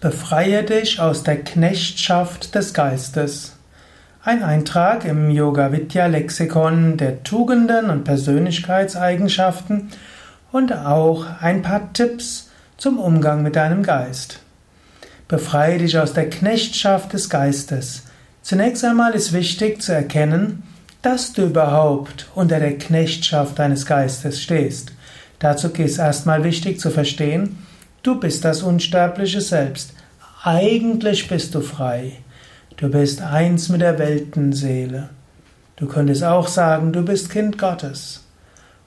Befreie dich aus der Knechtschaft des Geistes. Ein Eintrag im Yoga Vidya Lexikon der Tugenden und Persönlichkeitseigenschaften und auch ein paar Tipps zum Umgang mit deinem Geist. Befreie dich aus der Knechtschaft des Geistes. Zunächst einmal ist wichtig zu erkennen, dass du überhaupt unter der Knechtschaft deines Geistes stehst. Dazu ist erstmal wichtig zu verstehen, du bist das unsterbliche Selbst. Eigentlich bist du frei. Du bist eins mit der Weltenseele. Du könntest auch sagen, du bist Kind Gottes.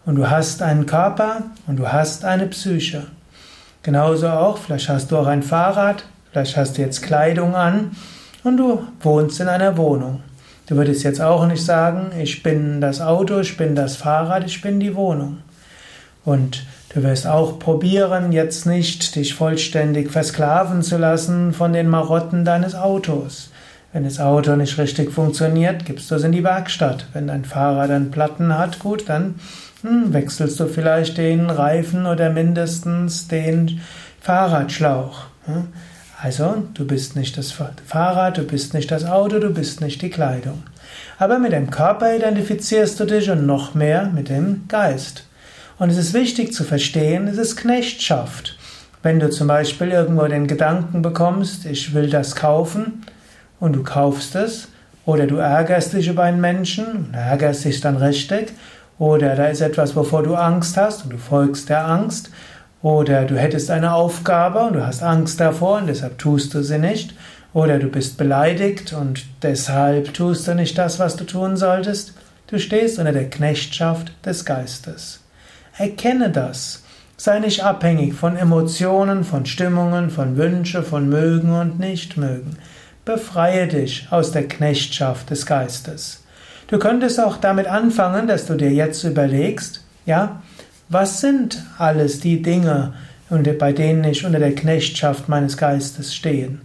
Und du hast einen Körper und du hast eine Psyche. Genauso auch, vielleicht hast du auch ein Fahrrad, vielleicht hast du jetzt Kleidung an und du wohnst in einer Wohnung. Du würdest jetzt auch nicht sagen, ich bin das Auto, ich bin das Fahrrad, ich bin die Wohnung. Und du wirst auch probieren, jetzt nicht dich vollständig versklaven zu lassen von den Marotten deines Autos. Wenn das Auto nicht richtig funktioniert, gibst du es in die Werkstatt. Wenn dein Fahrrad dann Platten hat, gut, dann hm, wechselst du vielleicht den Reifen oder mindestens den Fahrradschlauch. Also, du bist nicht das Fahrrad, du bist nicht das Auto, du bist nicht die Kleidung. Aber mit dem Körper identifizierst du dich und noch mehr mit dem Geist. Und es ist wichtig zu verstehen, es ist Knechtschaft. Wenn du zum Beispiel irgendwo den Gedanken bekommst, ich will das kaufen, und du kaufst es, oder du ärgerst dich über einen Menschen und ärgerst dich dann richtig, oder da ist etwas, wovor du Angst hast und du folgst der Angst, oder du hättest eine Aufgabe und du hast Angst davor und deshalb tust du sie nicht. Oder du bist beleidigt und deshalb tust du nicht das, was du tun solltest. Du stehst unter der Knechtschaft des Geistes. Erkenne das. Sei nicht abhängig von Emotionen, von Stimmungen, von Wünsche, von mögen und nicht mögen. Befreie dich aus der Knechtschaft des Geistes. Du könntest auch damit anfangen, dass du dir jetzt überlegst, ja, was sind alles die Dinge, bei denen ich unter der Knechtschaft meines Geistes stehe?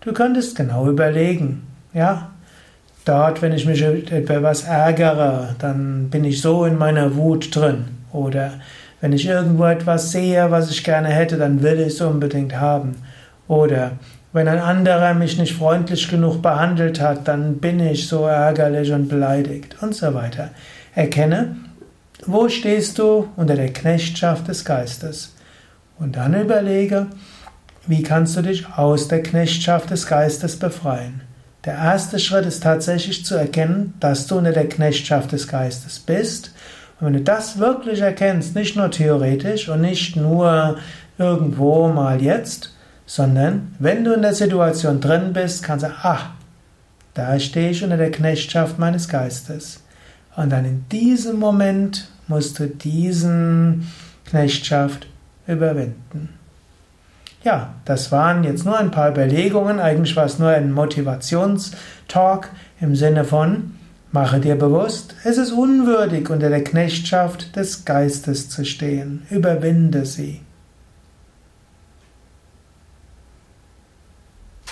Du könntest genau überlegen, ja, dort, wenn ich mich über was ärgere, dann bin ich so in meiner Wut drin. Oder wenn ich irgendwo etwas sehe, was ich gerne hätte, dann will ich es unbedingt haben. Oder wenn ein anderer mich nicht freundlich genug behandelt hat, dann bin ich so ärgerlich und beleidigt und so weiter. Erkenne, wo stehst du unter der Knechtschaft des Geistes? Und dann überlege, wie kannst du dich aus der Knechtschaft des Geistes befreien? Der erste Schritt ist tatsächlich zu erkennen, dass du unter der Knechtschaft des Geistes bist. Und wenn du das wirklich erkennst, nicht nur theoretisch und nicht nur irgendwo mal jetzt, sondern wenn du in der Situation drin bist, kannst du, ach, da stehe ich unter der Knechtschaft meines Geistes. Und dann in diesem Moment musst du diesen Knechtschaft überwinden. Ja, das waren jetzt nur ein paar Überlegungen. Eigentlich war es nur ein Motivationstalk im Sinne von, mache dir bewusst, es ist unwürdig, unter der Knechtschaft des Geistes zu stehen. Überwinde sie.